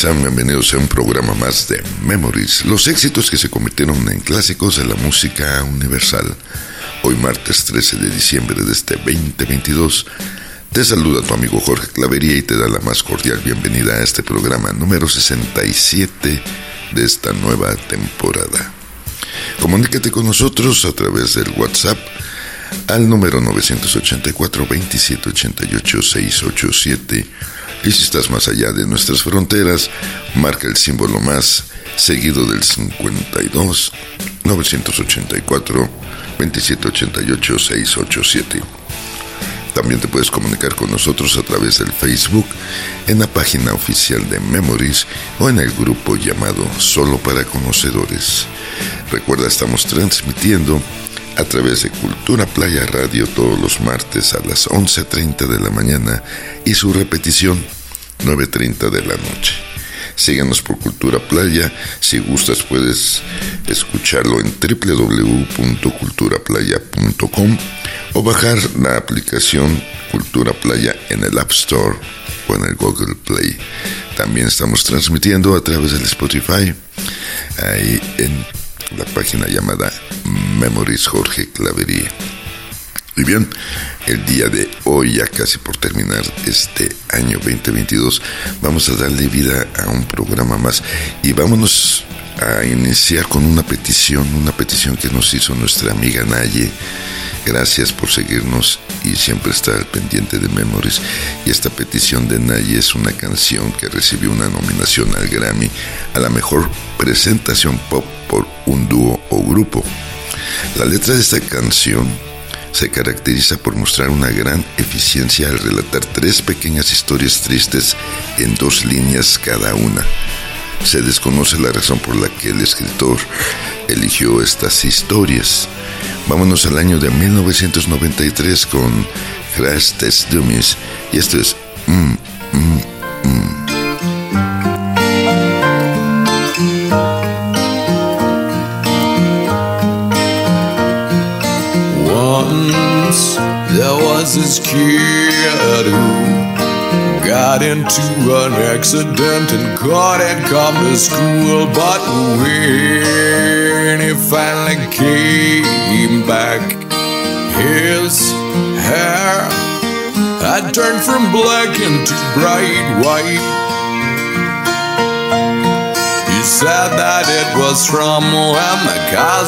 Bienvenidos a un programa más de Memories, los éxitos que se convirtieron en clásicos de la música universal. Hoy martes 13 de diciembre de este 2022, te saluda tu amigo Jorge Clavería y te da la más cordial bienvenida a este programa número 67 de esta nueva temporada. Comunícate con nosotros a través del WhatsApp al número 984 2788 687 y si estás más allá de nuestras fronteras, marca el símbolo más seguido del 52 984 2788 687. También te puedes comunicar con nosotros a través del Facebook, en la página oficial de Memories o en el grupo llamado Solo para Conocedores. Recuerda, estamos transmitiendo a través de Cultura Playa Radio todos los martes a las 11.30 de la mañana y su repetición 9.30 de la noche. Síguenos por Cultura Playa. Si gustas puedes escucharlo en www.culturaplaya.com o bajar la aplicación Cultura Playa en el App Store o en el Google Play. También estamos transmitiendo a través del Spotify, en la página llamada Memories Jorge Clavería. Y bien, el día de hoy, ya casi por terminar este año 2022, vamos a darle vida a un programa más y vámonos a iniciar con una petición, una petición que nos hizo nuestra amiga Naye. Gracias por seguirnos y siempre estar pendiente de Memories. Y esta petición de Naye es una canción que recibió una nominación al Grammy a la mejor presentación pop por un dúo o grupo. La letra de esta canción se caracteriza por mostrar una gran eficiencia al relatar tres pequeñas historias tristes en dos líneas cada una. Se desconoce la razón por la que el escritor eligió estas historias. Vámonos al año de 1993 con Crash Test Dummies y esto es an accident and couldn't come to school. But when he finally came back, his hair had turned from black into bright white. He said that it was from when the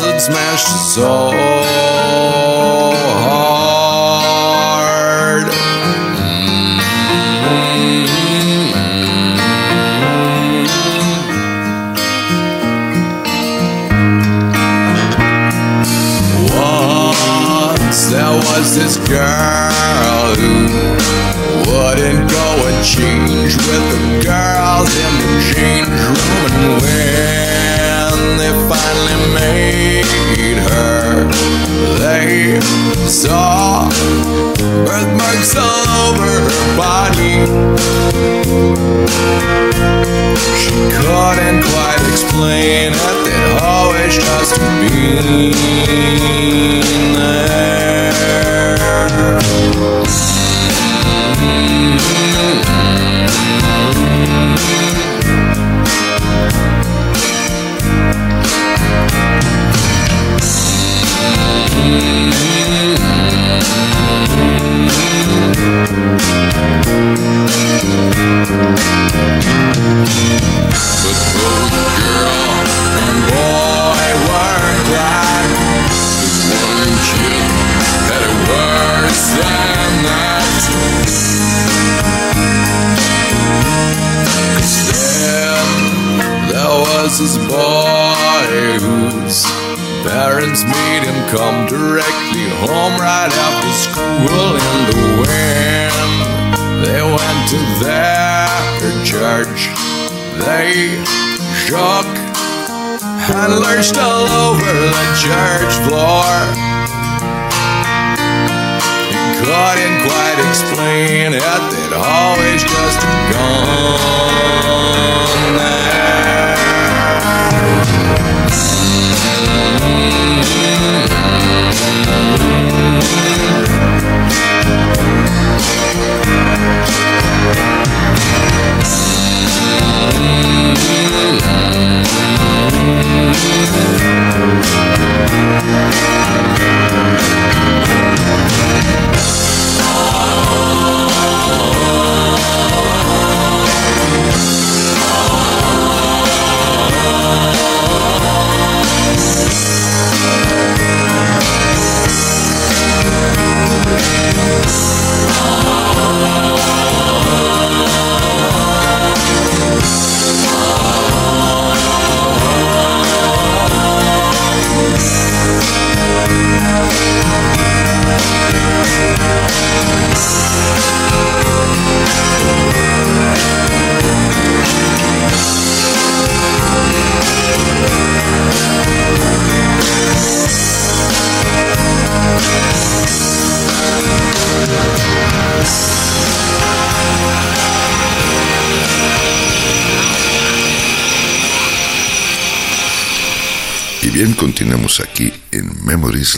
had smashed so hard. This girl who wouldn't go and change with the girls in the change room. And when they finally made her, they saw birthmarks all over her body. She couldn't quite explain it, they'd always just been there.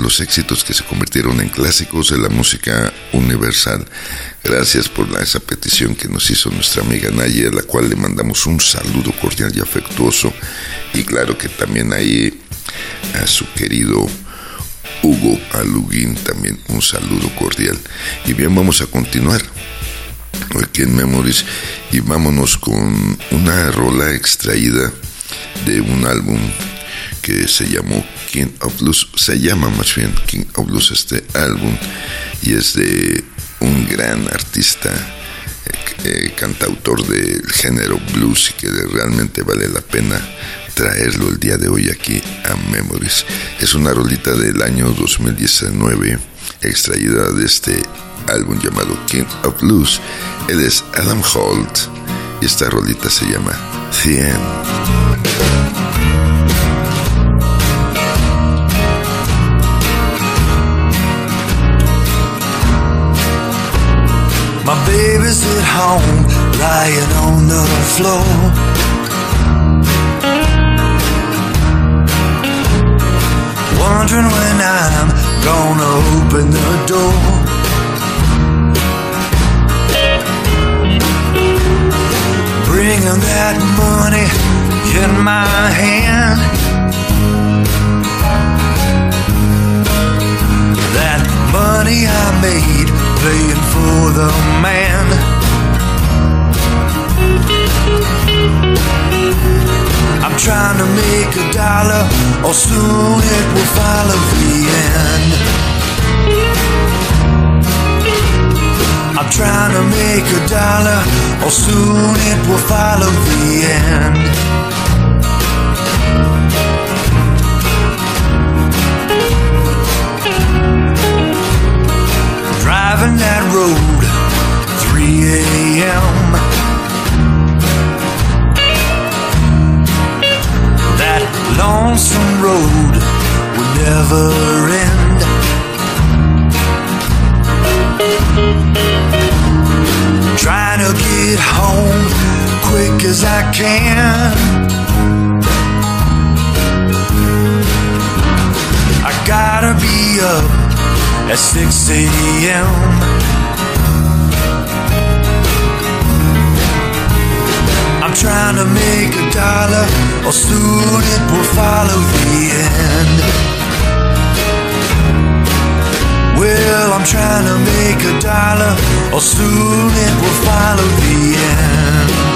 Los éxitos que se convirtieron en clásicos de la música universal. Gracias por esa petición que nos hizo nuestra amiga Naye, a la cual le mandamos un saludo cordial y afectuoso. Y claro que también ahí a su querido Hugo Aluguín, también un saludo cordial. Y bien, vamos a continuar aquí en Memories y vámonos con una rola extraída de un álbum que se llamó King of Blues, se llama más bien King of Blues este álbum y es de un gran artista, eh, eh, cantautor del género blues y que realmente vale la pena traerlo el día de hoy aquí a Memories. Es una rolita del año 2019 extraída de este álbum llamado King of Blues. Él es Adam Holt y esta rolita se llama 100. My baby's at home, lying on the floor. Wondering when I'm gonna open the door. Bringing that money in my hand. I made playing for the man. I'm trying to make a dollar, or soon it will follow the end. I'm trying to make a dollar, or soon it will follow the end. Road, 3 a.m. That lonesome road will never end. Trying to get home quick as I can. I gotta be up at 6 a.m. trying to make a dollar, or soon it will follow the end. Well, I'm trying to make a dollar, or soon it will follow the end.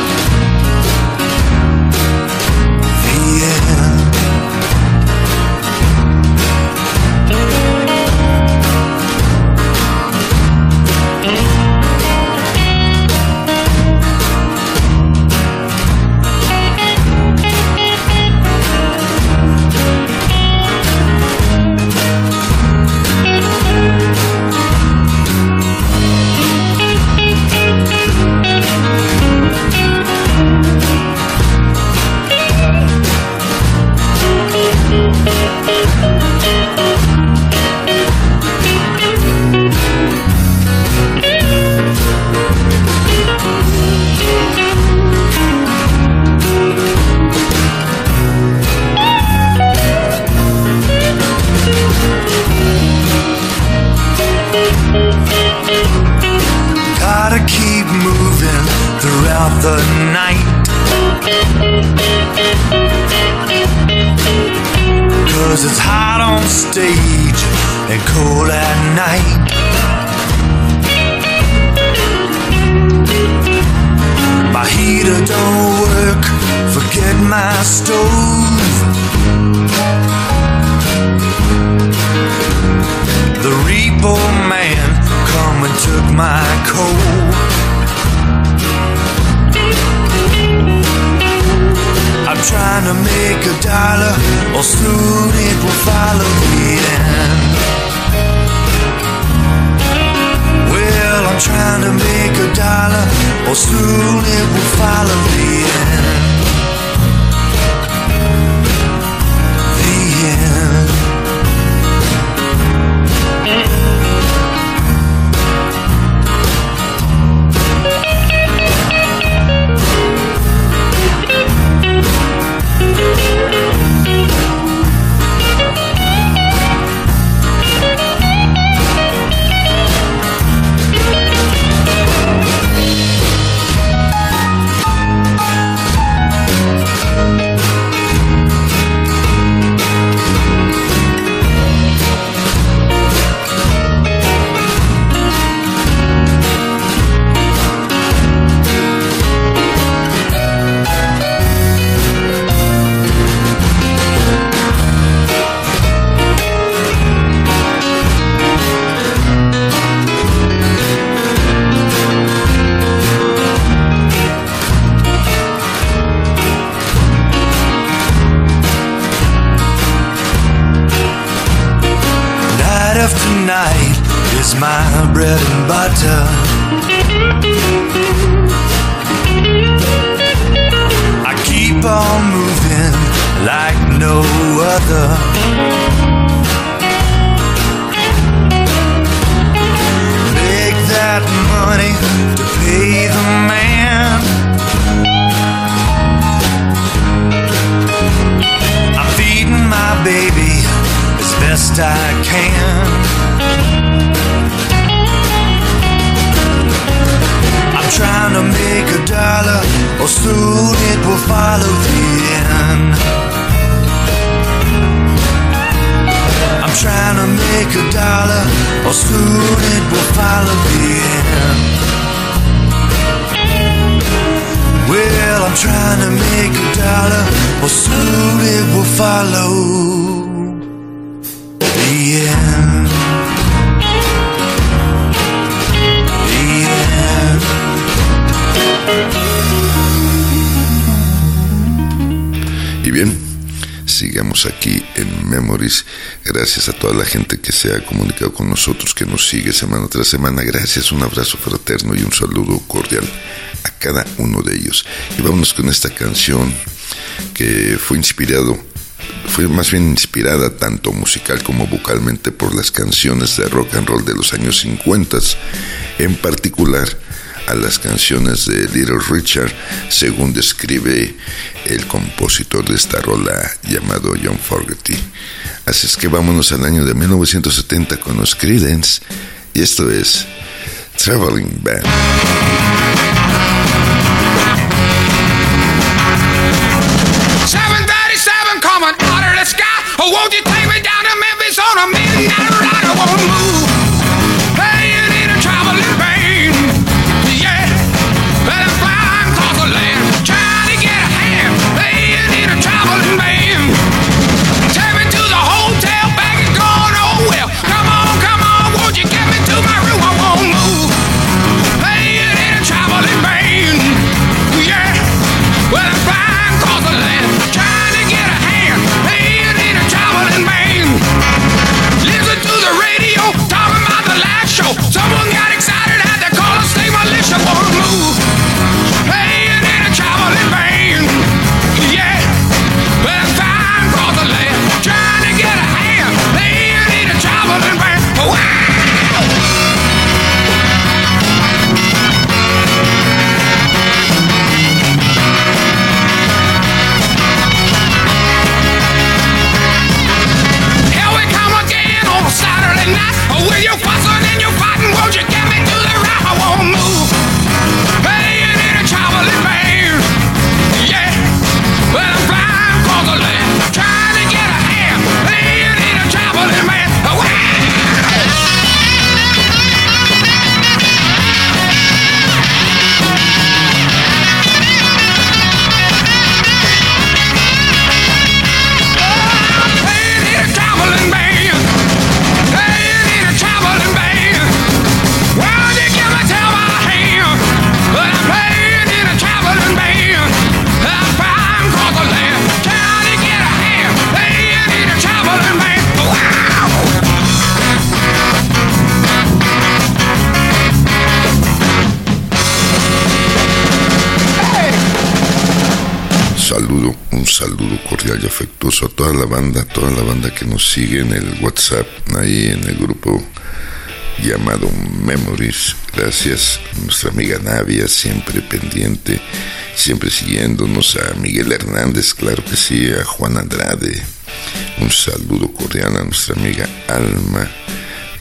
Aquí en Memories. Gracias a toda la gente que se ha comunicado con nosotros, que nos sigue semana tras semana. Gracias, un abrazo fraterno y un saludo cordial a cada uno de ellos. Y vámonos con esta canción que fue inspirado, fue más bien inspirada tanto musical como vocalmente por las canciones de rock and roll de los años 50, en particular a las canciones de Little Richard, según describe el compositor de esta rola llamado John Fogerty. Así es que vámonos al año de 1970 con los Creedence, y esto es Traveling Band. Oh, won't you take me down to Memphis on a ride? Banda, toda la banda que nos sigue en el WhatsApp, ahí en el grupo llamado Memories. Gracias nuestra amiga Navia, siempre pendiente, siempre siguiéndonos, a Miguel Hernández, claro que sí, a Juan Andrade. Un saludo cordial a nuestra amiga Alma,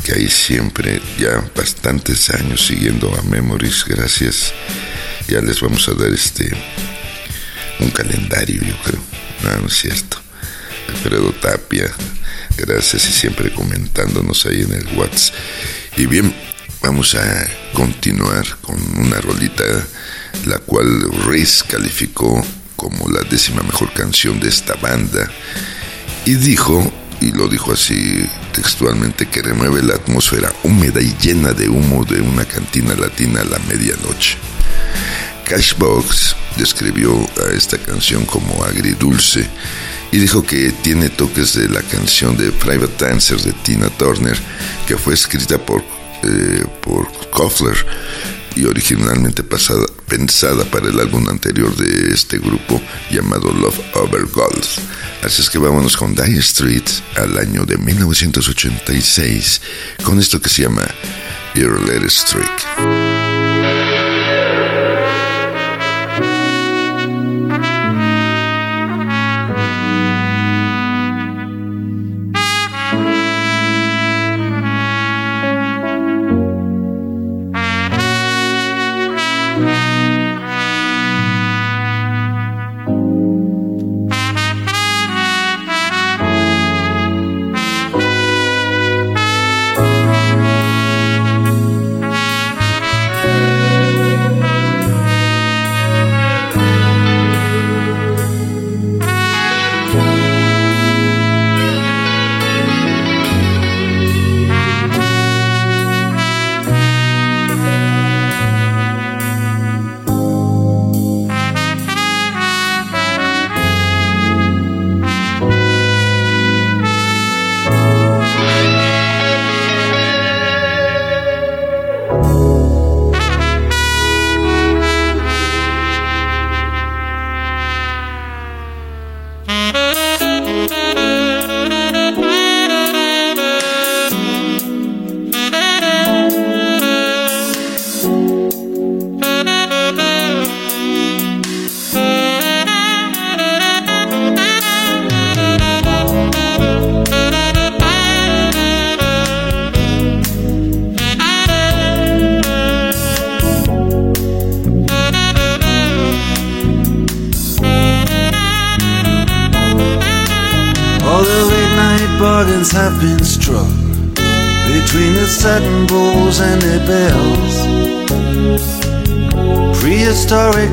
que ahí siempre, ya bastantes años siguiendo a Memories, gracias. Ya les vamos a dar este un calendario, yo creo. No, no es. Alfredo Tapia, gracias y siempre comentándonos ahí en el WhatsApp. Y bien, vamos a continuar con una rolita, la cual Riz calificó como la décima mejor canción de esta banda. Y dijo, y lo dijo así textualmente, que remueve la atmósfera húmeda y llena de humo de una cantina latina a la medianoche. Cashbox describió a esta canción como agridulce y dijo que tiene toques de la canción de Private Dancer de Tina Turner, que fue escrita por eh, por Koffler y originalmente pensada para el álbum anterior de este grupo llamado Love Over Gold. Así es que vámonos con Dire Street al año de 1986 con esto que se llama Your Letter Streak.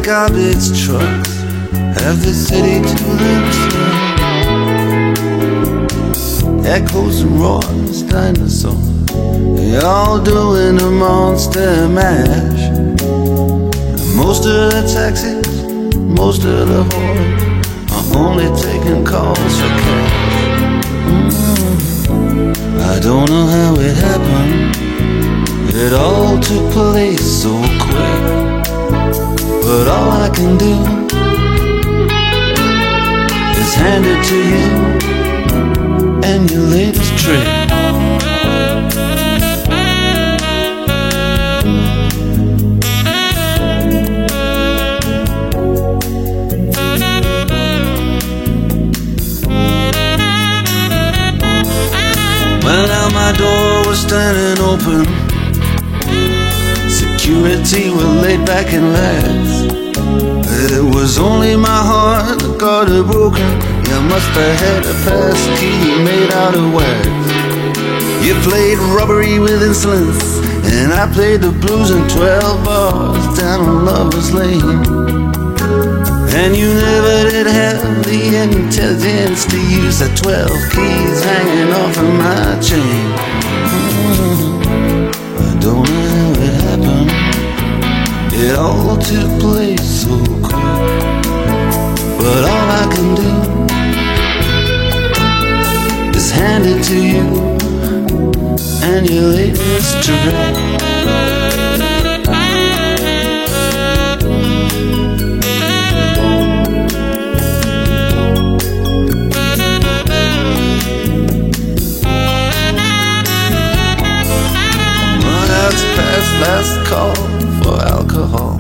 Garbage trucks have the city to themselves. Echoes and roars, dinosaurs, they all doing a monster mash. most of the taxis, most of the whores are only taking calls for cash. Mm-hmm. I don't know how it happened. It all took place so quick. But all I can do is hand it to you and your latest trick. Door was standing open. Security were laid back in line. It was only my heart that got it broken. You must have had a pass key made out of wax. You played robbery with insolence, and I played the blues in 12 bars down on Lover's Lane. And you never did have the intelligence to use the 12 keys hanging off of my chain. Mm-hmm. I don't know how it happened. It all took place so quick. but all I can do is hand it to you and your latest dress. Last call for alcohol.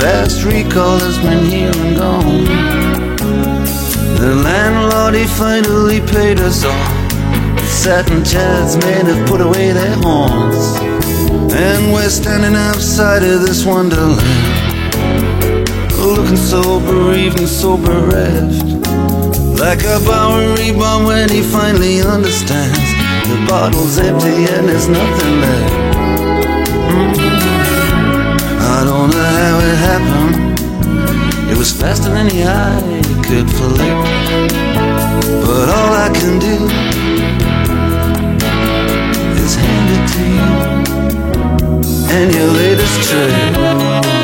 Fast recall has been here and gone. The landlord, he finally paid us all. Satin chairs men have put away their horns. And we're standing outside of this wonderland. Looking so bereaved and so bereft. Like a Bowery bomb when he finally understands. The bottle's empty and there's nothing left. I don't know how it happened. It was faster than the eye could flick. But all I can do is hand it to you and you your latest trick.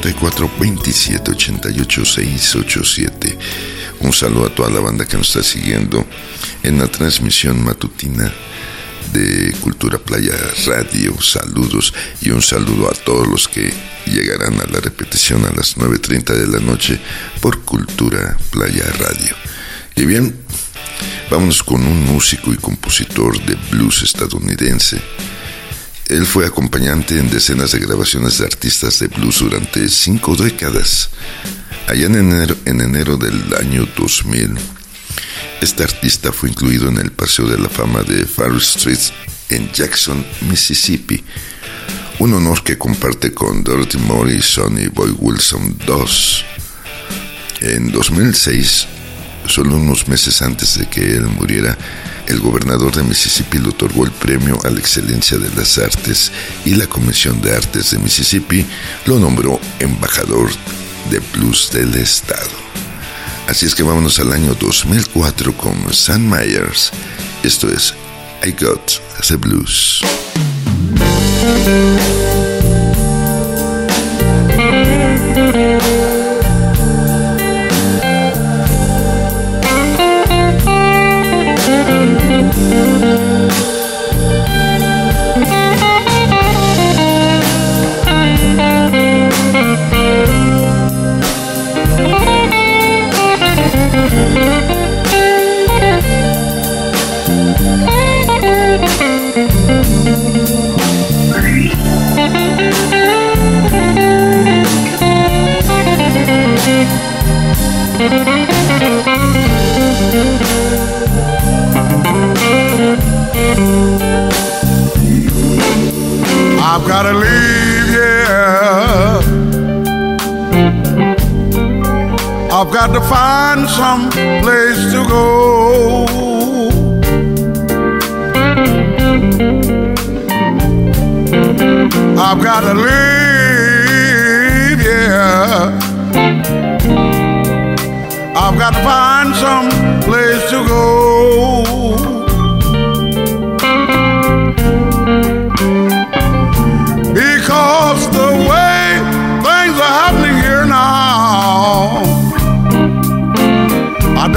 984-2788-687. Un saludo a toda la banda que nos está siguiendo en la transmisión matutina de Cultura Playa Radio. Saludos y un saludo a todos los que llegarán a la repetición a las 9.30 de la noche por Cultura Playa Radio. Y bien, vámonos con un músico y compositor de blues estadounidense. Él fue acompañante en decenas de grabaciones de artistas de blues durante cinco décadas. Allá en enero, en enero del año 2000, este artista fue incluido en el Paseo de la Fama de Far Street en Jackson, Mississippi, un honor que comparte con Dorothy Moore y Sonny Boy Wilson II. En 2006, solo unos meses antes de que él muriera, el gobernador de Mississippi le otorgó el premio a la excelencia de las artes y la Comisión de Artes de Mississippi lo nombró embajador de blues del estado. Así es que vámonos al año 2004 con Sam Myers. Esto es I Got the Blues. I've gotta leave, yeah. I've got to find some place to go. I've got to leave, yeah. I've got to find some place to go.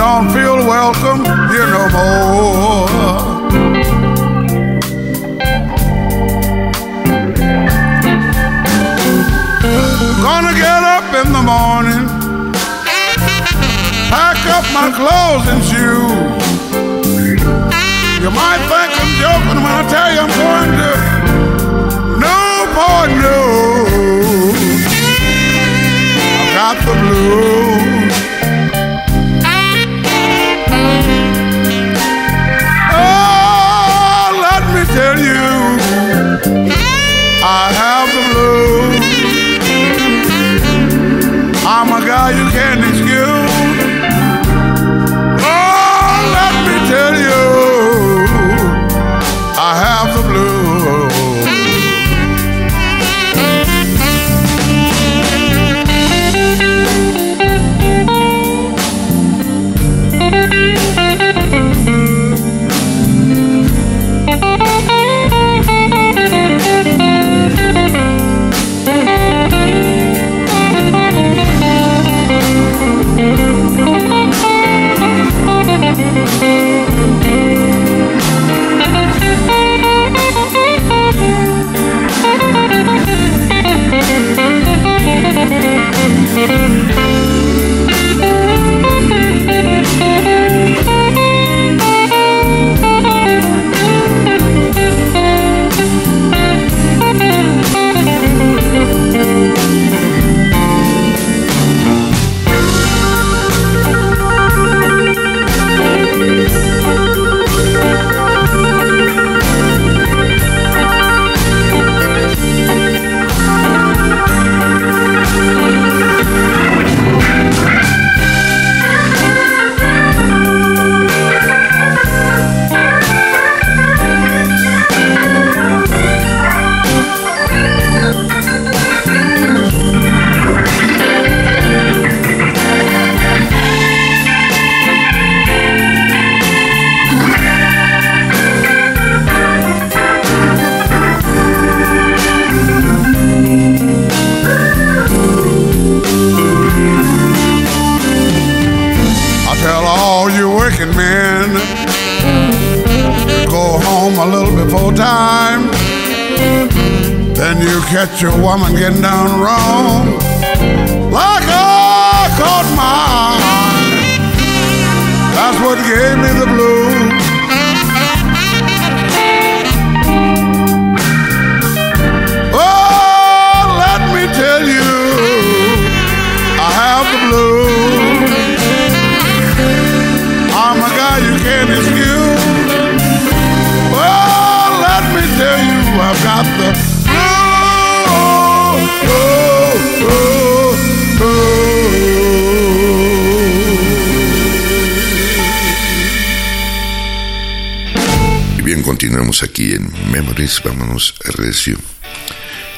Don't feel welcome here no more. Gonna get up in the morning, pack up my clothes and shoes. You might think I'm joking when I tell you I'm going to Newport News. I got the blues. Memories. Vámonos a Recio.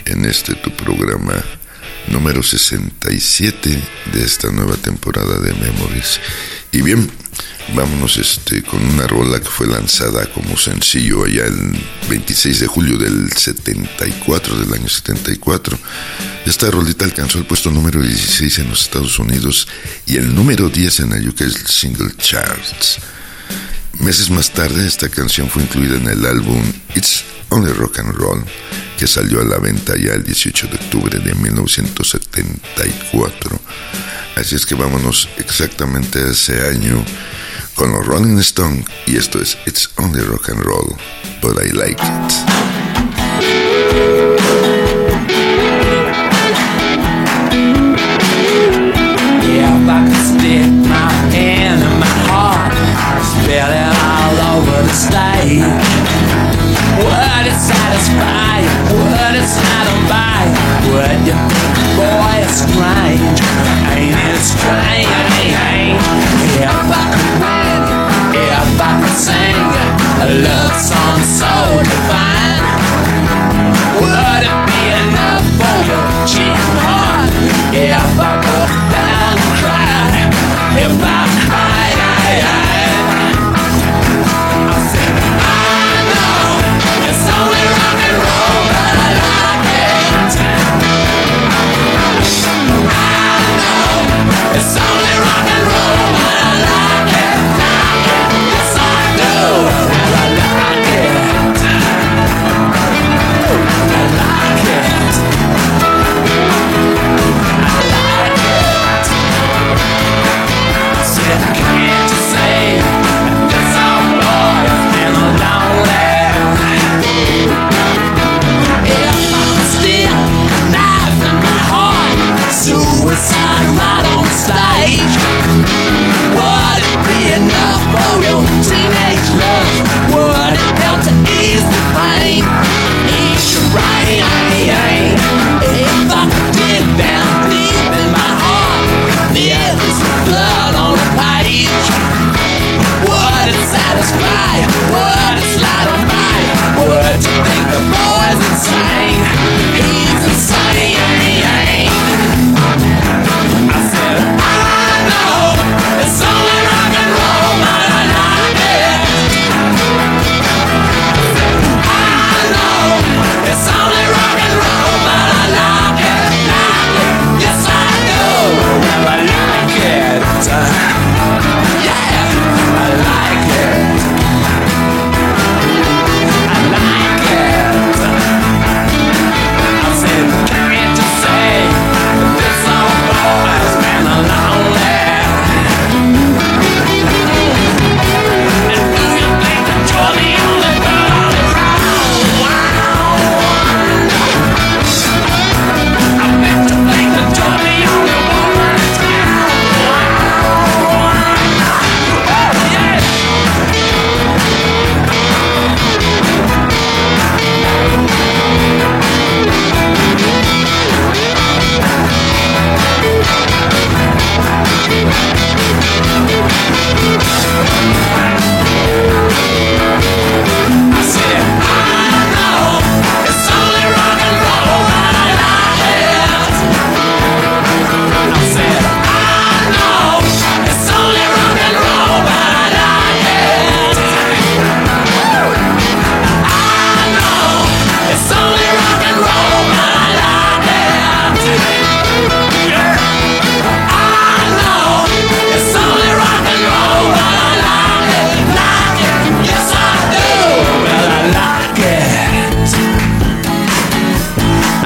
En este tu programa número 67 de esta nueva temporada de Memories. Y bien, vámonos este, con una rola que fue lanzada como sencillo allá el 26 de julio del 74, del año 74. Esta rolita alcanzó el puesto número 16 en los Estados Unidos y el número 10 en el UK Single Charts. Meses más tarde, esta canción fue incluida en el álbum It's Only Rock and Roll, que salió a la venta ya el 18 de octubre de 1974. Así es que vámonos exactamente a ese año con los Rolling Stones y esto es It's Only Rock and Roll, but I like it. Would it satisfy? Would it satisfy? Would you think, boy, it's strange? Ain't it strange? If I could win, if I could sing a love song so divine, would it be enough for your cheap heart? If I broke down and cried, if I the right on the stage. Would it be enough for your teenage love? Would it help to ease the pain? Ease the rain.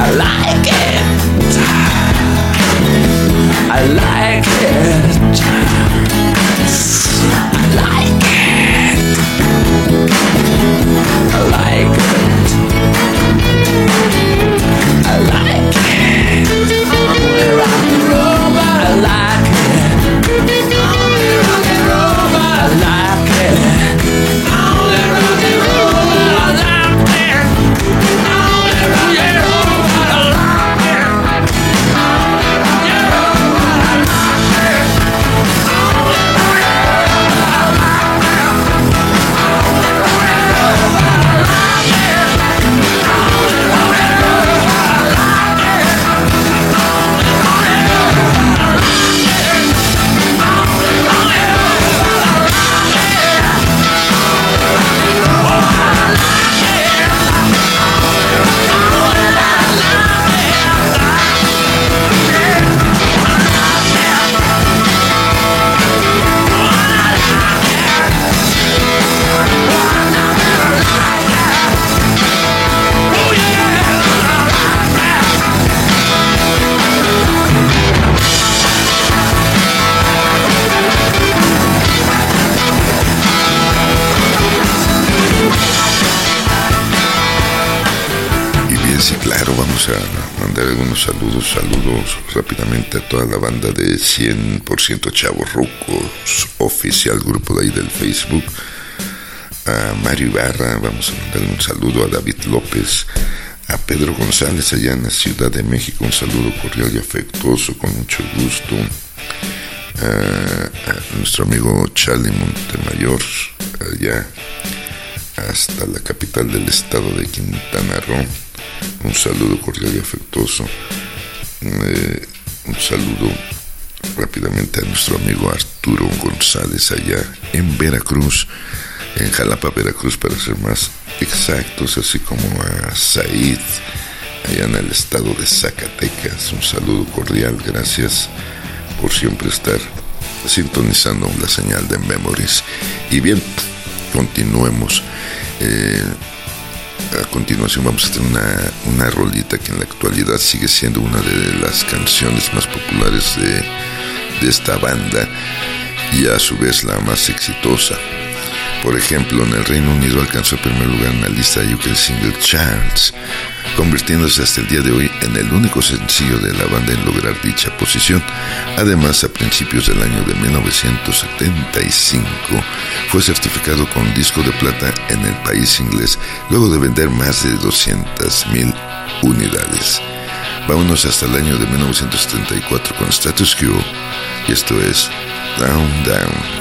I like it. I like it. A toda la banda de 100% Chavos Rucos, oficial grupo de ahí del Facebook. A Mario Ibarra, vamos a mandarle un saludo a David López, a Pedro González allá en la Ciudad de México, un saludo cordial y afectuoso, con mucho gusto. A, a nuestro amigo Charlie Montemayor, allá hasta la capital del estado de Quintana Roo. Un saludo cordial y afectuoso. Eh, un saludo rápidamente a nuestro amigo Arturo González allá en Veracruz, en Jalapa, Veracruz para ser más exactos, así como a Said allá en el estado de Zacatecas. Un saludo cordial, gracias por siempre estar sintonizando la señal de Memories. Y bien, continuemos. Eh, a continuación vamos a tener una, una rolita que en la actualidad sigue siendo una de las canciones más populares de, de esta banda y a su vez la más exitosa. Por ejemplo, en el Reino Unido alcanzó el primer lugar en la lista UK Single Charts, convirtiéndose hasta el día de hoy en el único sencillo de la banda en lograr dicha posición. Además, a principios del año de 1975 fue certificado con disco de plata en el país inglés, luego de vender más de 200.000 unidades. Vámonos hasta el año de 1974 con Status Quo, y esto es Down Down.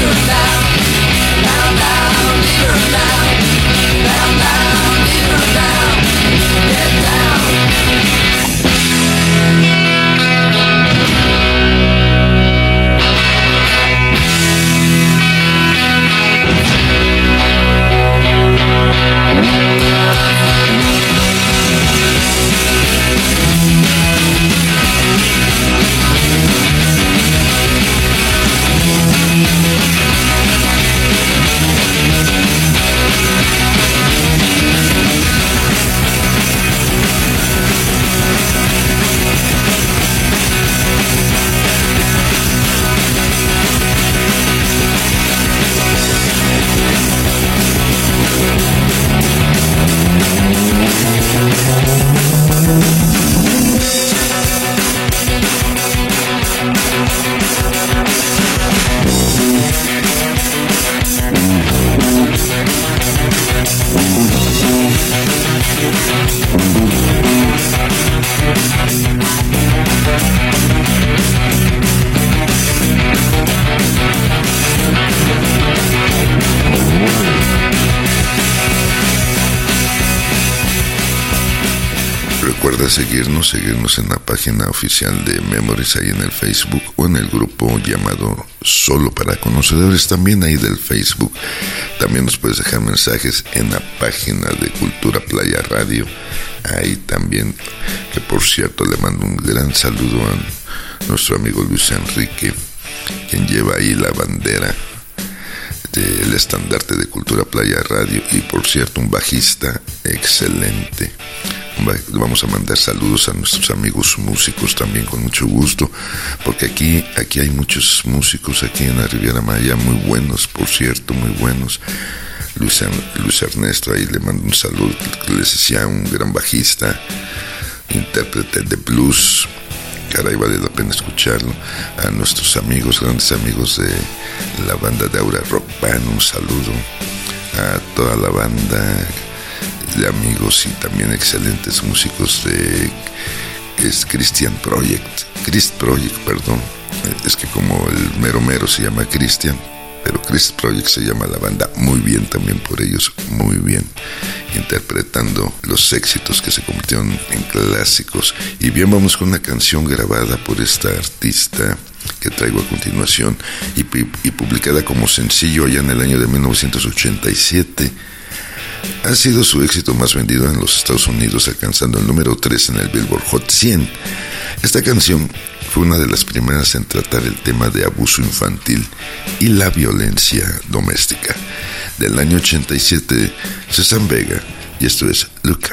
you. Oficial de Memories ahí en el Facebook o en el grupo llamado Solo para Conocedores, también ahí del Facebook. También nos puedes dejar mensajes en la página de Cultura Playa Radio. Ahí también, que por cierto le mando un gran saludo a nuestro amigo Luis Enrique, quien lleva ahí la bandera del estandarte de Cultura Playa Radio y por cierto un bajista excelente. Vamos a mandar saludos a nuestros amigos músicos también con mucho gusto, porque aquí, aquí hay muchos músicos aquí en la Riviera Maya, muy buenos, por cierto, muy buenos. Luis, Luis Ernesto, ahí le mando un saludo, les decía, un gran bajista, intérprete de blues, caray, vale la pena escucharlo. A nuestros amigos, grandes amigos de la banda de Aura Rock Band, un saludo. A toda la banda de amigos y también excelentes músicos de es Christian Project, Christ Project, perdón. Es que como el mero mero se llama Christian, pero Christ Project se llama la banda muy bien también por ellos, muy bien, interpretando los éxitos que se convirtieron en clásicos. Y bien, vamos con una canción grabada por esta artista que traigo a continuación y, y publicada como sencillo allá en el año de 1987 ha sido su éxito más vendido en los Estados Unidos, alcanzando el número 3 en el Billboard Hot 100. Esta canción fue una de las primeras en tratar el tema de abuso infantil y la violencia doméstica. Del año 87, César Vega, y esto es Luca.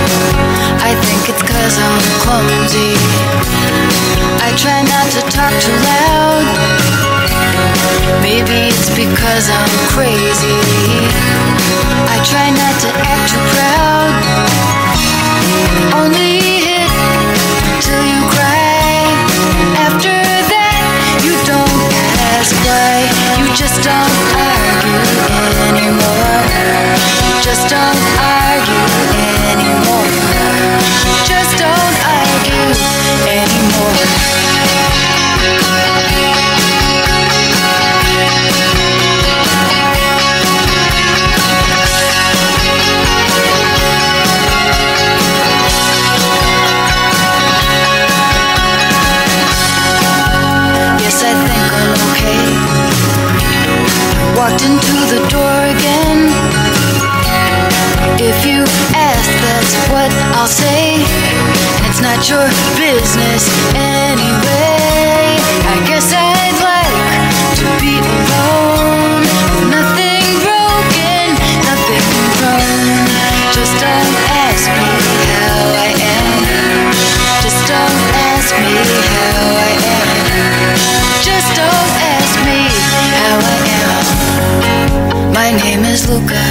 I think it's cause I'm clumsy. I try not to talk too loud. Maybe it's because I'm crazy. I try not to act too proud. Only hit till you cry. After that, you don't ask why. You just don't argue anymore. Just don't argue not your business anyway. I guess I'd like to be alone. Nothing broken, nothing wrong. Just don't ask me how I am. Just don't ask me how I am. Just don't ask me how I am. My name is Luca.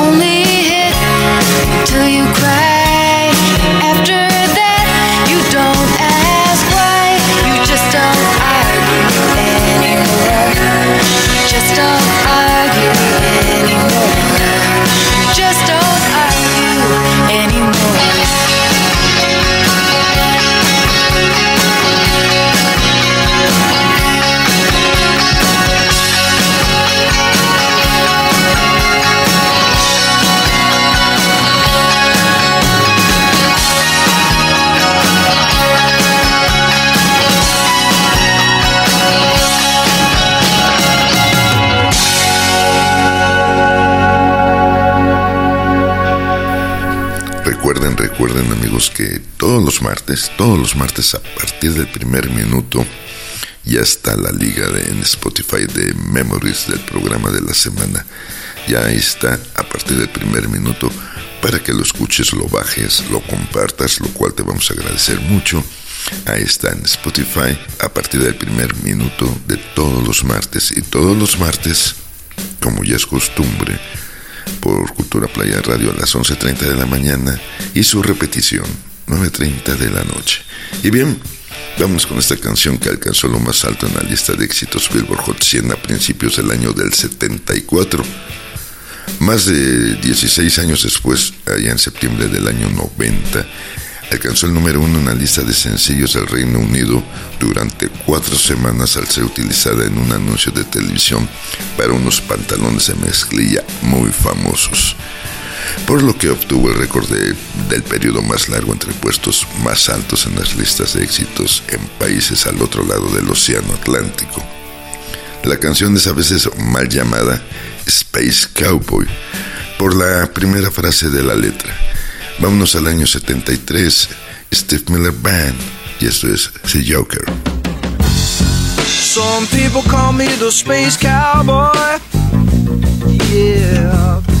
Todos los martes, todos los martes a partir del primer minuto, ya está la liga de, en Spotify de Memories del programa de la semana. Ya está a partir del primer minuto para que lo escuches, lo bajes, lo compartas, lo cual te vamos a agradecer mucho. Ahí está en Spotify a partir del primer minuto de todos los martes. Y todos los martes, como ya es costumbre, por Cultura Playa Radio a las 11.30 de la mañana y su repetición 9.30 de la noche. Y bien, vamos con esta canción que alcanzó lo más alto en la lista de éxitos Billboard Hot 100 a principios del año del 74. Más de 16 años después, allá en septiembre del año 90, alcanzó el número uno en la lista de sencillos del Reino Unido durante cuatro semanas al ser utilizada en un anuncio de televisión para unos pantalones de mezclilla muy famosos, por lo que obtuvo el récord del periodo más largo entre puestos más altos en las listas de éxitos en países al otro lado del Océano Atlántico. La canción es a veces mal llamada Space Cowboy por la primera frase de la letra Vámonos al año 73, Steve Miller Band, y esto es The Joker. Some people call me the space cowboy. Yeah.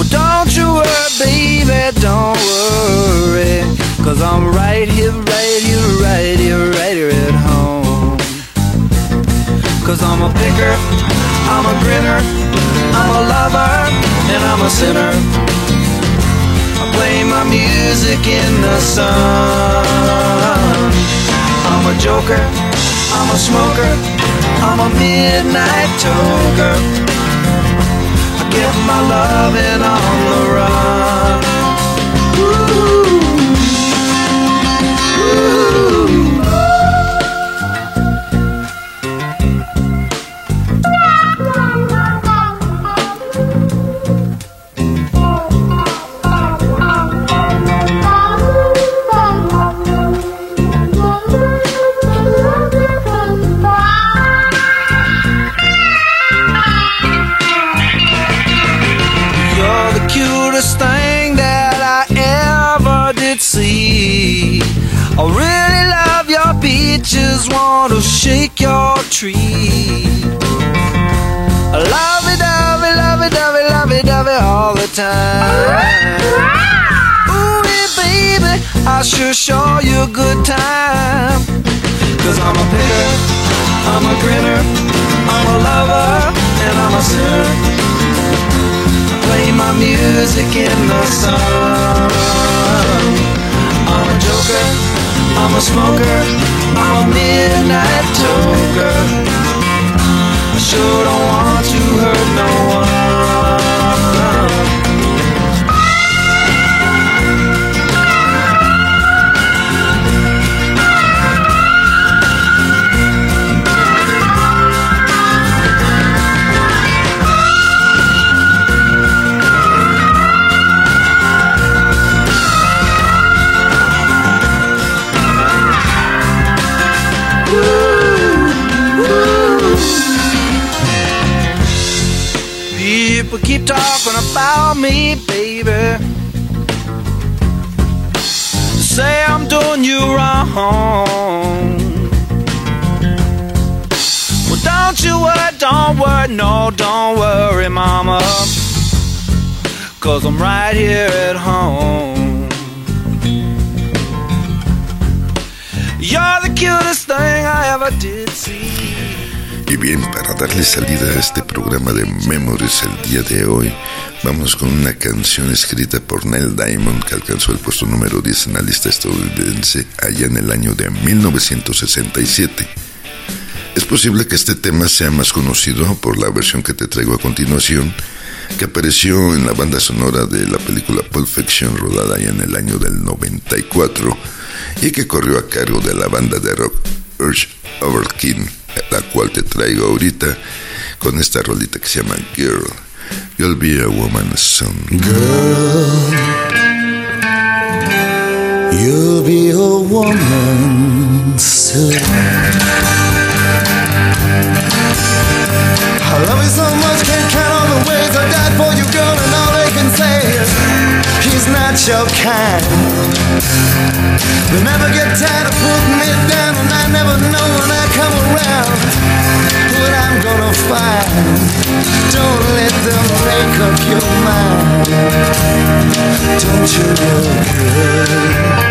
Well, don't you worry, baby, don't worry. Cause I'm right here, right here, right here, right here at home. Cause I'm a picker, I'm a grinner, I'm a lover, and I'm a sinner I play my music in the sun. I'm a joker, I'm a smoker, I'm a midnight toker. Get my loving on the run. You're the cutest thing I ever did see. Y bien, para darle salida a este programa de Memories el día de hoy, vamos con una canción escrita por Neil Diamond que alcanzó el puesto número 10 en la lista estadounidense allá en el año de 1967. Es posible que este tema sea más conocido por la versión que te traigo a continuación, que apareció en la banda sonora de la película Pulp Fiction rodada ahí en el año del 94 y que corrió a cargo de la banda de rock Urge Overkill, la cual te traigo ahorita con esta rolita que se llama Girl. You'll be a woman soon. Girl, you'll be a woman soon. I love you so much, can't count all the ways I died for you, girl, and all they can say is he's not your kind. They never get tired of putting me down, and I never know when I come around what I'm gonna find. Don't let them make up your mind. Don't you know, girl?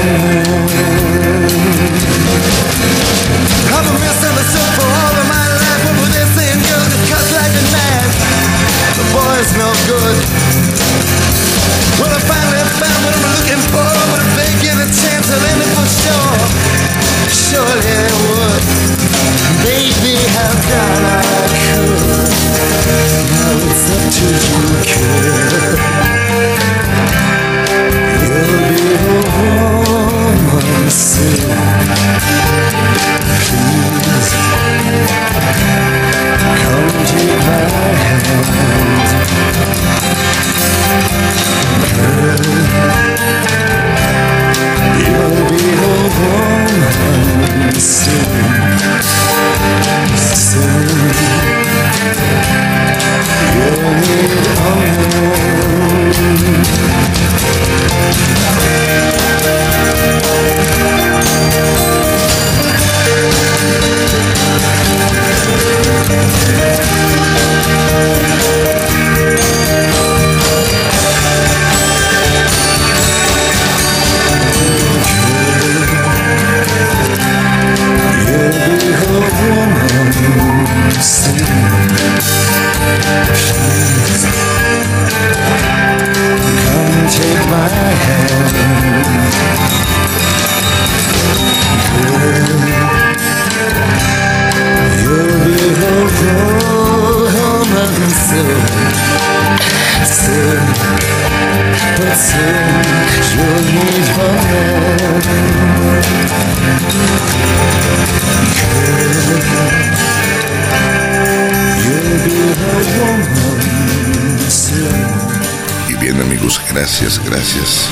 bien amigos, gracias, gracias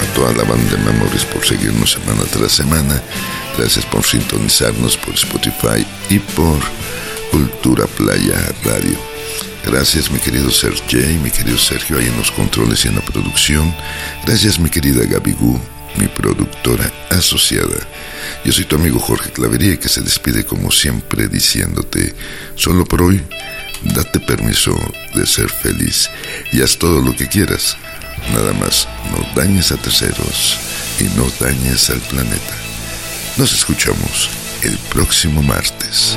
a toda la banda de Memories por seguirnos semana tras semana. Gracias por sintonizarnos por Spotify y por Cultura Playa Radio. Gracias mi querido Sergio, mi querido Sergio ahí en los controles y en la producción. Gracias mi querida Gaby Gu, mi productora asociada. Yo soy tu amigo Jorge Clavería que se despide como siempre diciéndote, solo por hoy, date permiso de ser feliz y haz todo lo que quieras. Nada más, no dañes a terceros y no dañes al planeta. Nos escuchamos el próximo martes.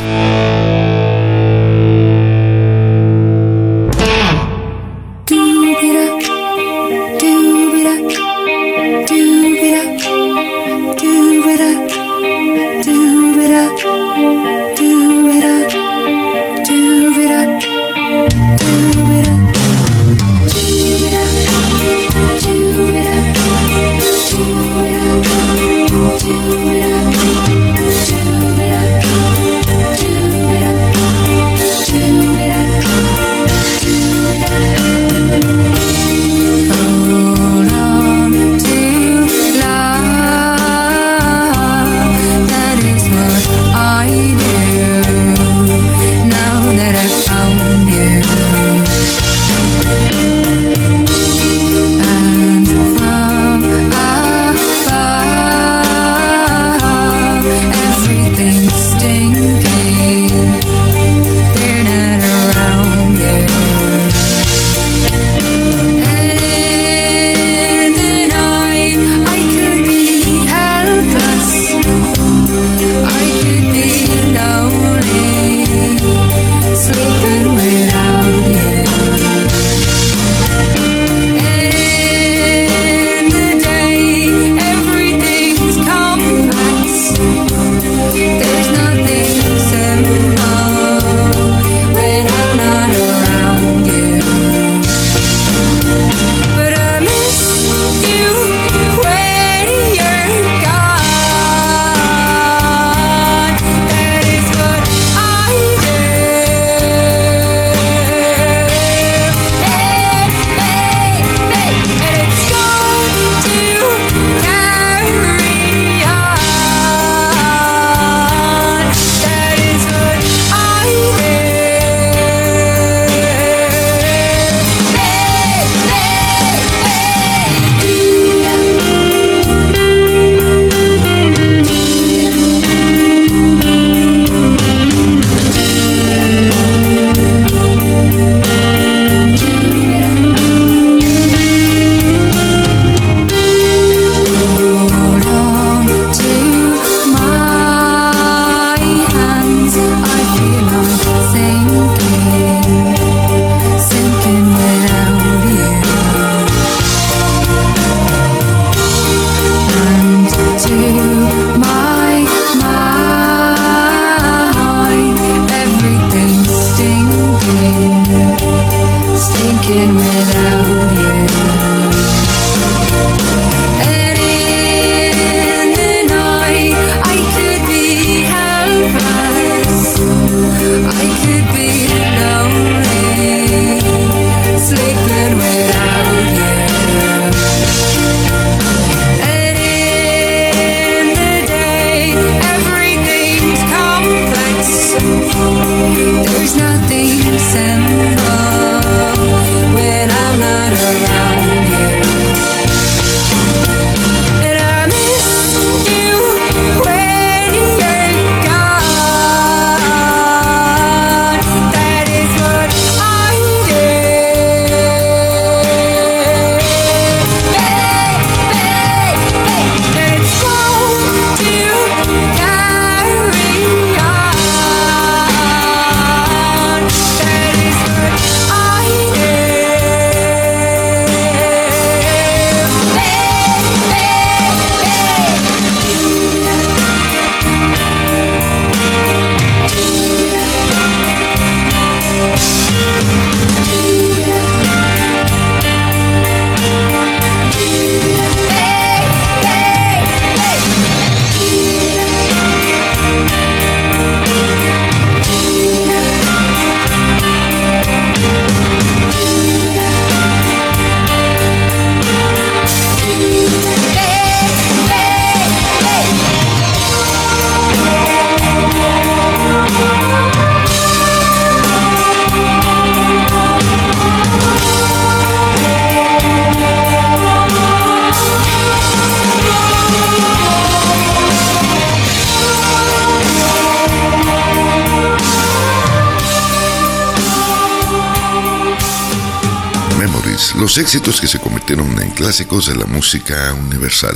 Clásicos de la música universal.